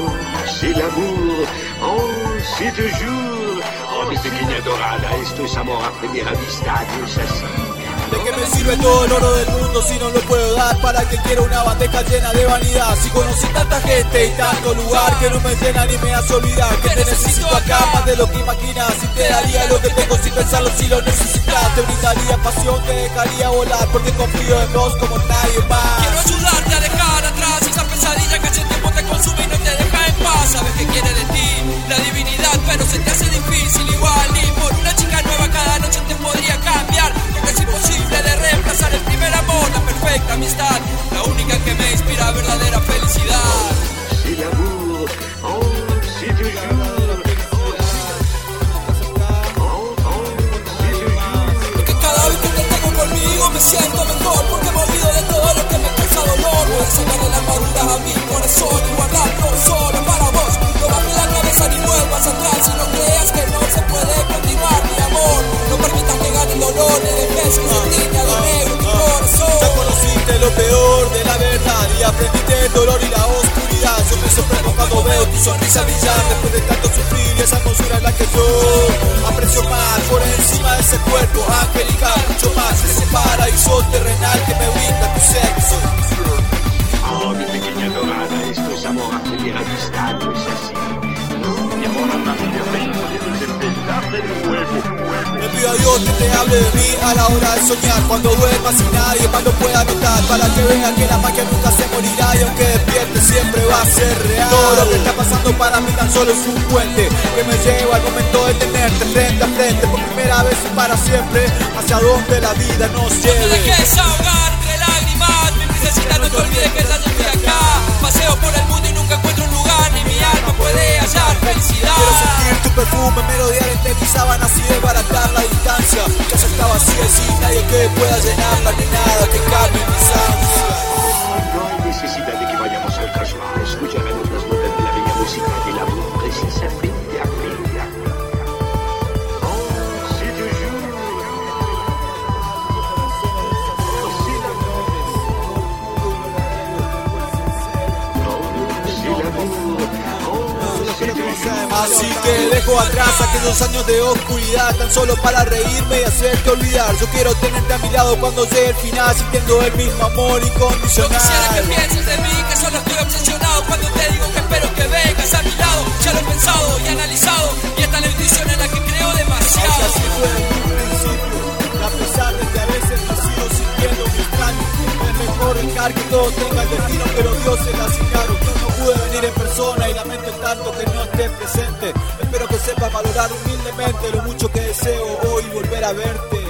Oh, c'est l'amour. Oh, c'est toujours. Oh, mi pequeña dorada, esto es amor a primera vista, no es así. ¿De qué me sirve todo el oro del mundo si no lo puedo dar? ¿Para que quiero una bandeja llena de vanidad? Si conocí tanta gente y tanto lugar que no me llena ni me hace olvidar Que te necesito acá más de lo que imaginas Y te daría lo que tengo sin pensarlo si lo necesitas Te brindaría pasión, te dejaría volar Porque confío en vos como nadie más Quiero ayudarte a dejar atrás esa pesadilla que hace tiempo te consume y no peor de la verdad y aprendiste el dolor y la oscuridad. Yo me sorprendo cuando veo tu sonrisa brillar después de tanto sufrir y esa hermosura es la que yo aprecio más por encima de ese cuerpo angelical, mucho más que ese paraíso terrenal que me brinda tu sexo. Oh, mi pequeña dorada, esto es amor a primera que te hable de mí a la hora de soñar. Cuando duermas y nadie lo pueda notar Para que vean que la magia nunca se morirá. Y aunque despierte siempre va a ser real. Todo lo que está pasando para mí tan solo es un puente Que me lleva al momento de tenerte frente a frente. Por primera vez y para siempre Hacia donde la vida nos No te lleve dejes ahogar entre lágrimas Mi princesita no te olvides que ya yo estoy acá. Paseo por el mundo y nunca encuentro un lugar Ni mi alma puede hallar felicidad. Quiero sentir tu perfume, merodear entre mis sábanas y desbaratar la que pueda llenarla Ni nada que calme mis ansias No hay necesidad de que vayamos al casual. Escucharemos las notas de la bella música del amor precisa frente a frente. Oh, c'est toujours. Oh, c'est l'amour. Oh, c'est l'amour. Así que dejo atrás aquellos años de oscuridad Tan solo para reírme y hacerte olvidar. Yo quiero tenerte a mi lado cuando llegue el final Sintiendo el mismo amor Yo incondicional. quisiera que pienses de mí, que solo estoy obsesionado. Cuando te digo que espero que vengas a mi lado Ya lo he pensado y analizado. Y esta es la bendición en la que creo Aunque demasiado así fue desde un principio a pesar de que a veces me sigo sintiendo mi extraño Es mejor dejar que todo tenga el destino que los dioses la asignaron. Yo no pude venir en persona y lamento tanto que humildemente lo mucho que deseo hoy volver a verte